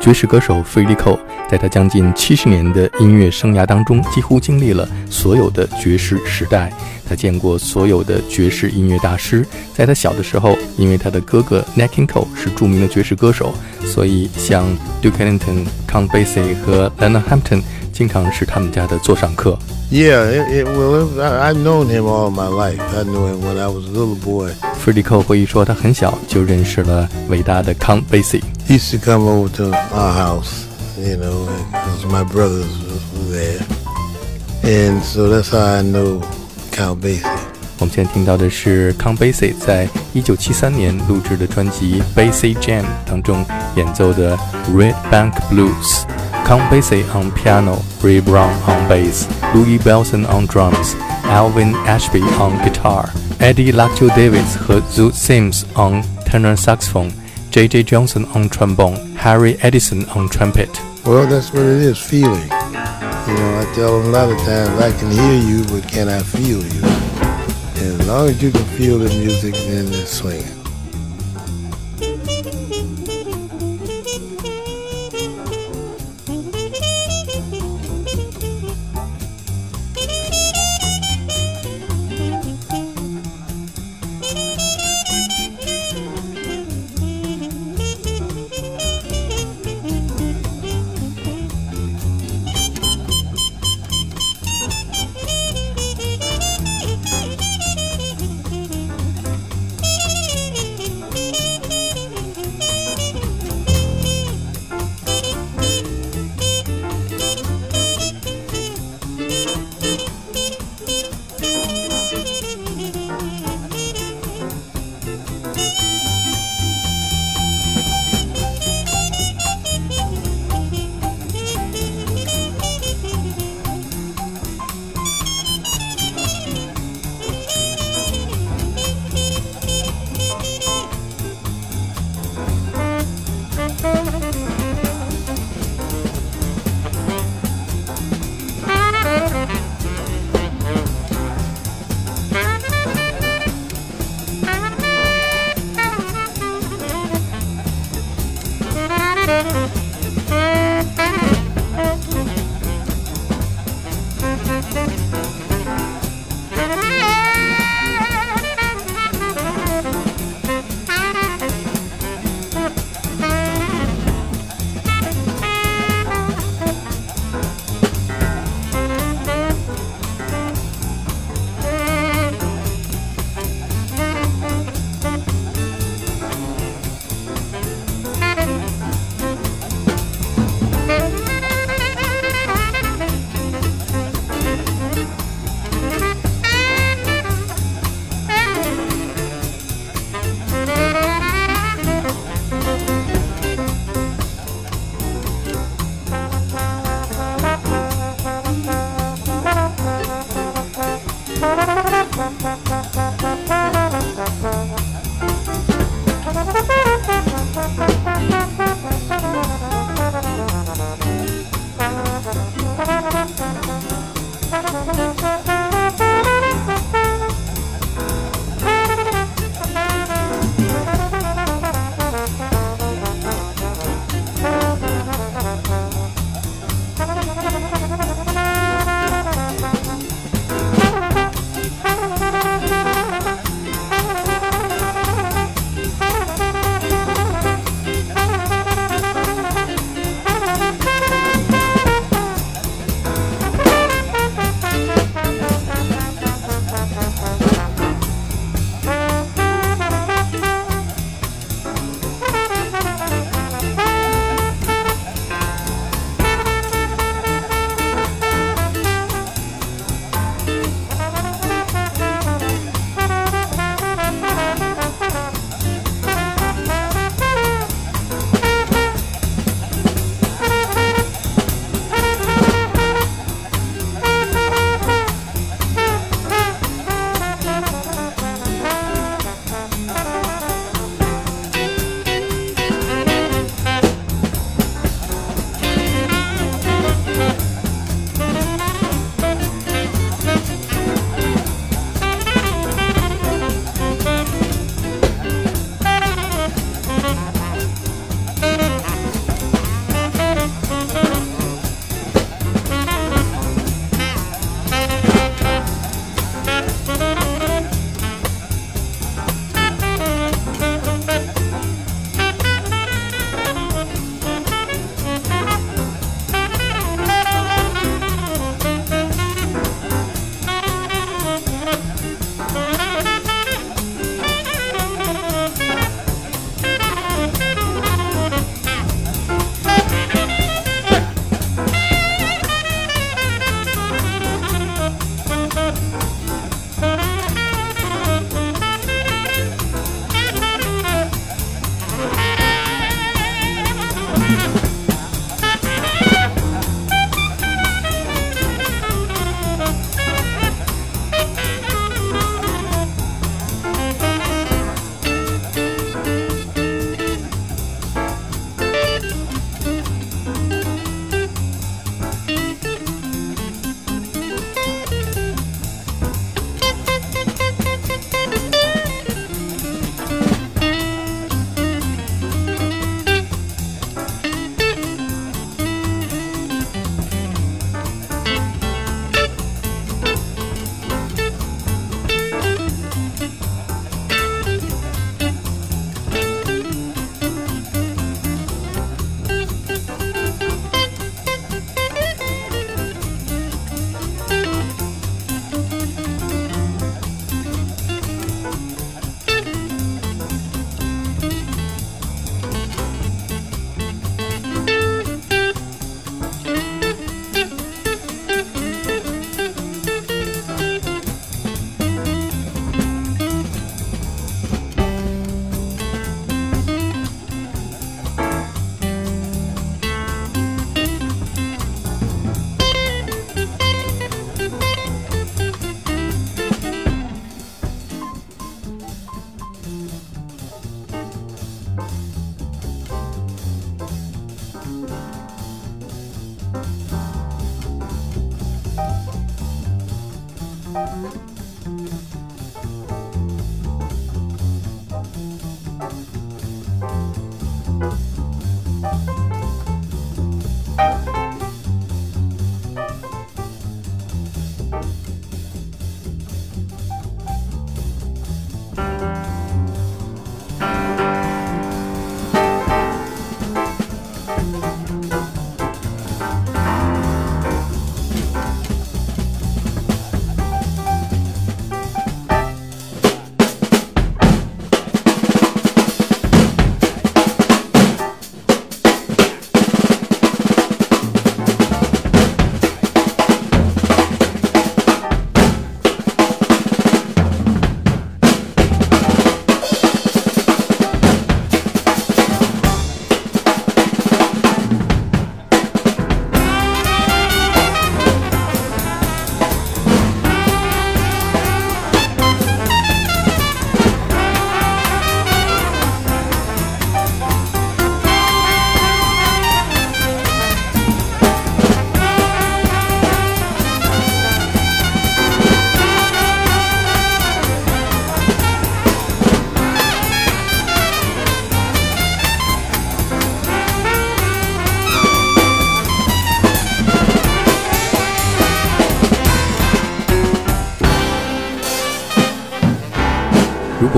爵士歌手 Freddie Cole 在他将近七十年的音乐生涯当中，几乎经历了所有的爵士时代。他见过所有的爵士音乐大师。在他小的时候，因为他的哥哥 Nat King Cole 是著名的爵士歌手，所以像 Duke Ellington、Count Basie 和 Leonard Hampton 经常是他们家的座上客。Yeah, it, it, well, I, I've known him all my life. I knew him when I was a little boy. Freddie Cole 回忆说，他很小就认识了伟大的 Count Basie。He used to come over to our house, you know, because my brothers were there. And so that's how I know Count Basie. 我们现在听到的是 Count Basie 在1973年录制的专辑《Basie Jam》当中演奏的《Red Bank Blues》。Count Basie on piano, Ray Brown on bass, Louie Bellson on drums, Alvin Ashby on guitar, Eddie Lockjaw Davis 和 Zoot Sims on tenor saxophone。J.J. Johnson on trombone, Harry Edison on trumpet. Well, that's what it is, feeling. You know, I tell them a lot of times, I can hear you, but can I feel you? And as long as you can feel the music, then it's swinging.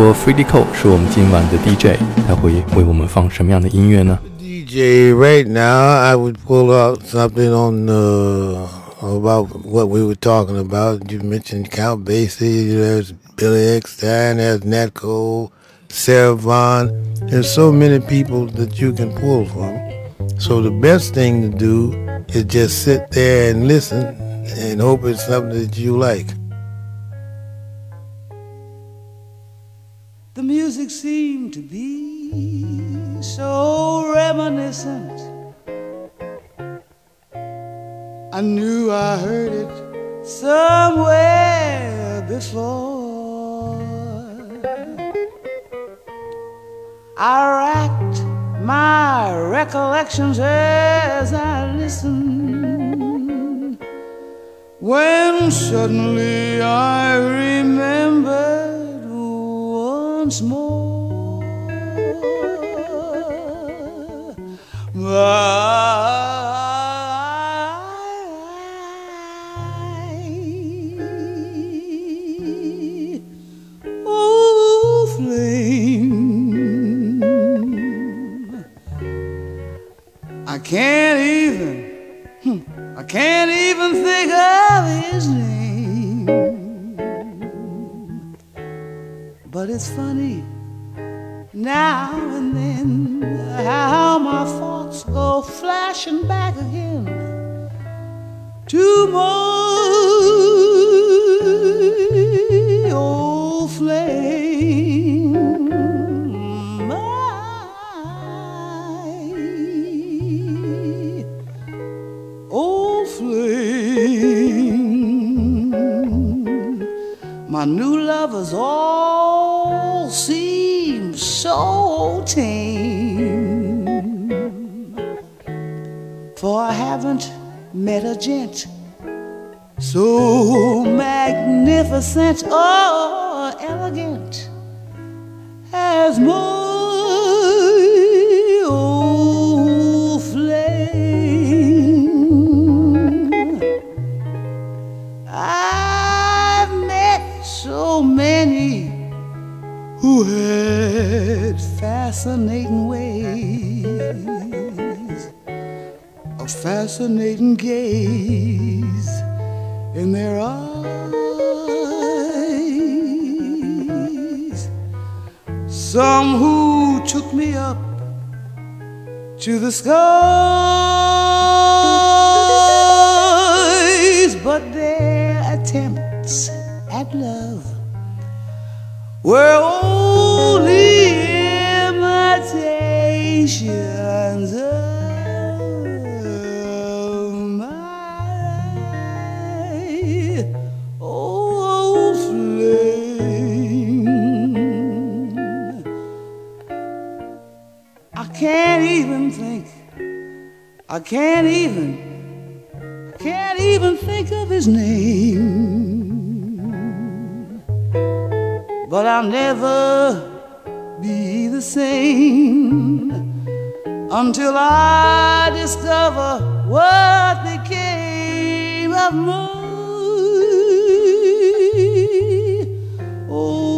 播 f r e d d y Cole 是我们今晚的 DJ，他会为我们放什么样的音乐呢？DJ right now I would pull out something on the about what we were talking about. You mentioned Count Basie, there's Billy Eckstine, there's Nat Cole, Sarah Vaughan. There's so many people that you can pull from. So the best thing to do is just sit there and listen and hope it's something that you like. The music seemed to be so reminiscent. I knew I heard it somewhere before. I racked my recollections as I listened. When suddenly I remembered once more. oh, flame, I can't even, hmm, I can't even think of his name. But it's funny. Now and then how my thoughts go flashing back again. To my magnificent or elegant as my old flame. I've met so many who had fascinating ways, a fascinating gaze in their eyes. Some who took me up to the skies, but their attempts at love were only imitations I can't even. Can't even think of his name. But I'll never be the same until I discover what became of my old oh,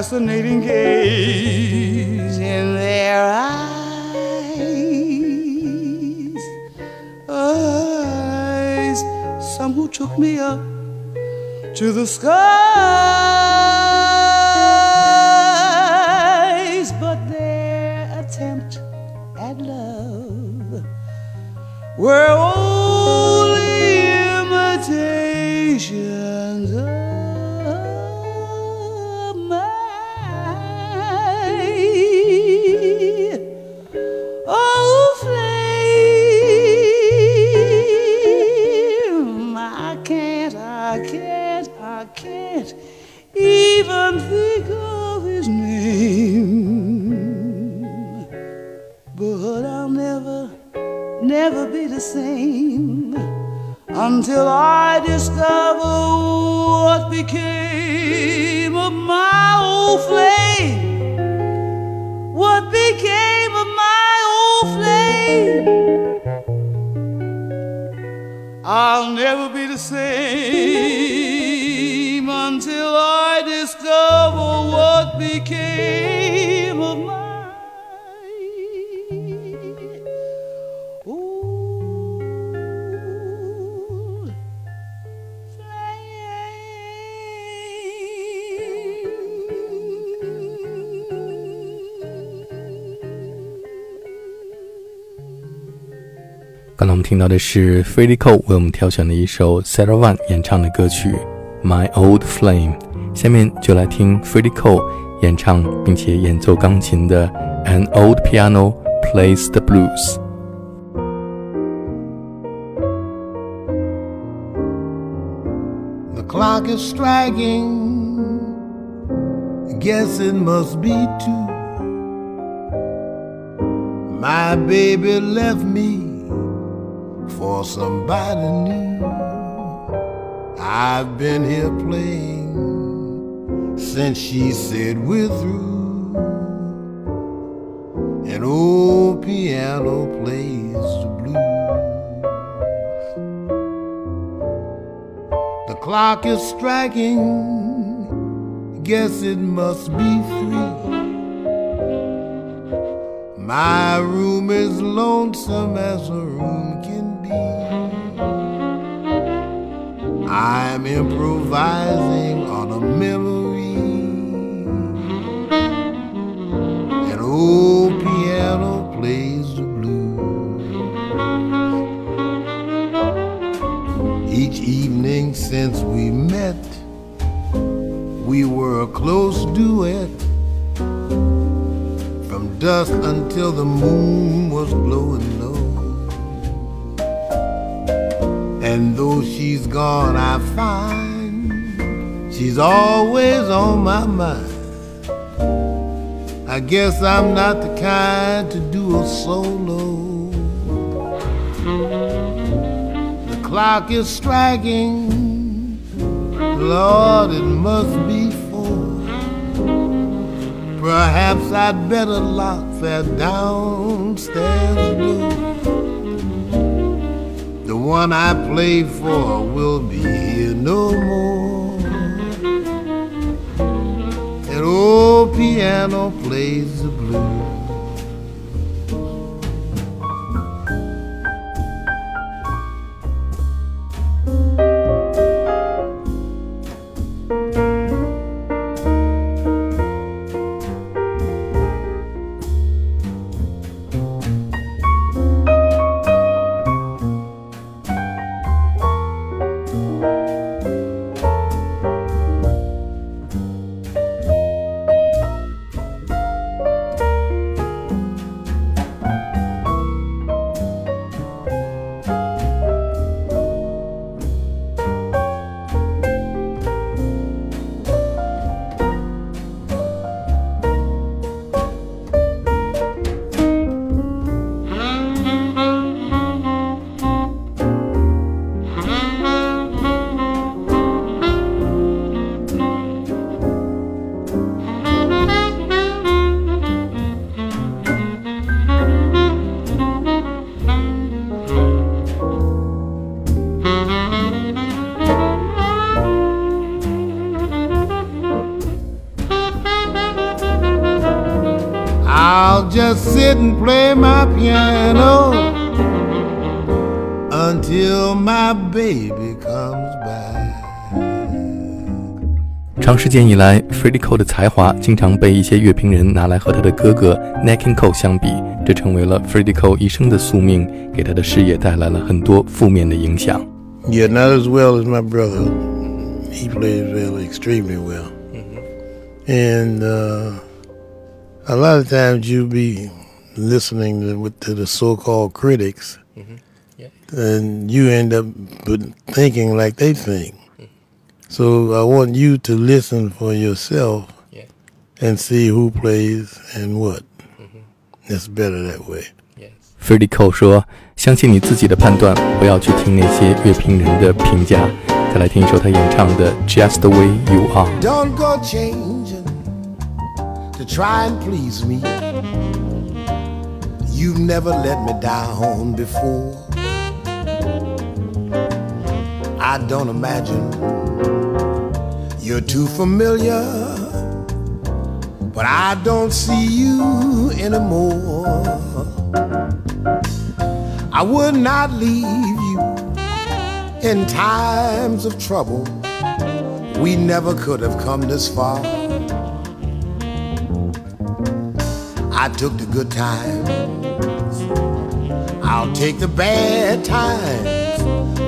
fascinating gaze in their eyes, eyes. Some who took me up to the skies, 到的是 f r e d d y Cole 为我们挑选的一首 Sarah Vaughan 演唱的歌曲《My Old Flame》。下面就来听 f r e d d y Cole 演唱并且演奏钢琴的《An Old Piano Plays the Blues》。 The clock is striking. Guess it must be two. My baby left me for somebody new. I've been here playing since she said we're through. An old piano plays the blues. The clock is striking, guess it must be three. My room is lonesome as a room can I'm improvising on a memory. Guess I'm not the kind to do a solo. The clock is striking, Lord, it must be four. Perhaps I'd better lock that downstairs door. The one I played for will be here no more. Old piano plays the blues. 建以来 f r e d d y Cole 的才华经常被一些乐评人拿来和他的哥哥 Nat King Cole 相比，这成为了 f r e d d y Cole 一生的宿命，给他的事业带来了很多负面的影响。Yeah, not as well as my brother. He played really extremely well, and uh, a lot of times you be listening to, to the so-called critics, mm-hmm. and you end up thinking like they think. So I want you to listen for yourself Yeah. and see who plays and what. It's better that way. Freddie Cole 说：“相信你自己的判断，不要去听那些乐评人的评价。”再来听一首他演唱的《Just the Way You Are》。 Don't go changing to try and please me. You've never let me down before. I don't imagine you're too familiar, but I don't see you anymore. I would not leave you in times of trouble. We never could have come this far. I took the good times. I'll take the bad times.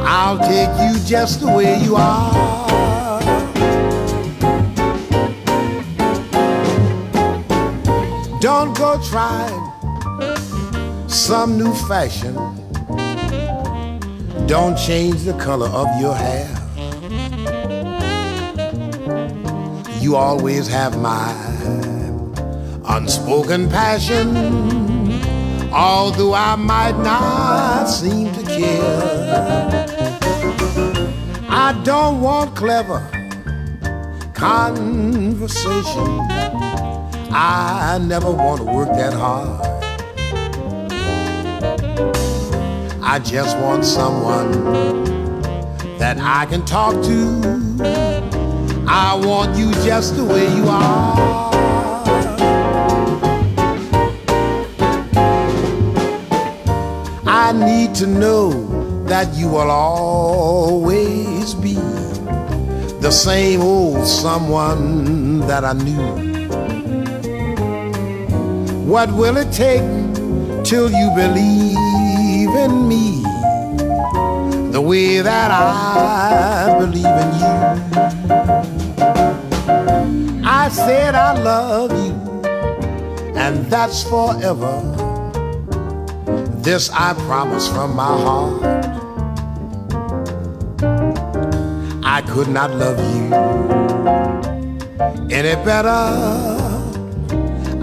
I'll take you just the way you are. Don't go trying some new fashion. Don't change the color of your hair. You always have my unspoken passion, although I might not seem to care. I don't want clever conversation. I never want to work that hard. I just want someone that I can talk to. I want you just the way you are. I need to know that you will always be the same old someone that I knew. What will it take till you believe in me the way that I believe in you? I said I love you, and that's forever. This I promise from my heart. I could not love you any better.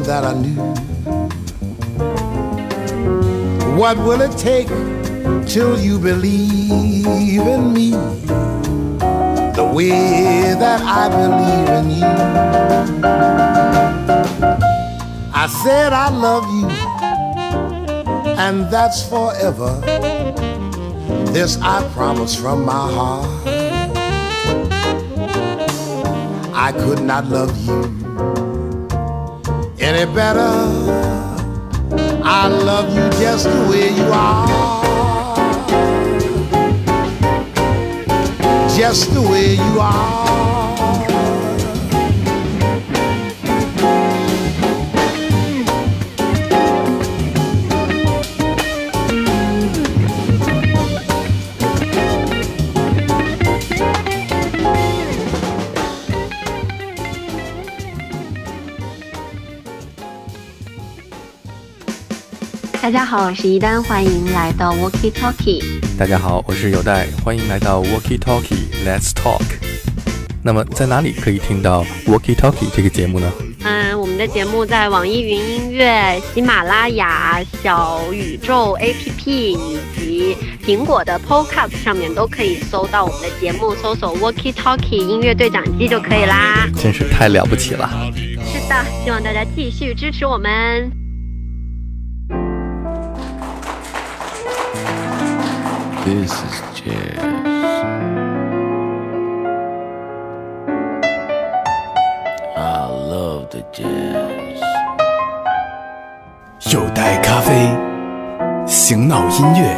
Someone that I knew. What will it take till you believe in me the way that I believe in you? I said I love you, and that's forever. This I promise from my heart. I could not love you any better. I love you just the way you are. Just the way you are. 大家好，我是一丹，欢迎来到 Walkie Talkie。大家好，我是有代，欢迎来到 Walkie Talkie Let's Talk。那么在哪里可以听到 Walkie Talkie 这个节目呢？嗯，我们的节目在网易云音乐、喜马拉雅、小宇宙 APP 以及苹果的 Podcast 上面都可以搜到我们的节目，搜索 Walkie Talkie 音乐对讲机就可以啦。真是太了不起了！是的，希望大家继续支持我们。This is jazz. I love the jazz. 有袋咖啡，醒脑音乐，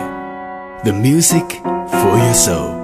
The music for your soul。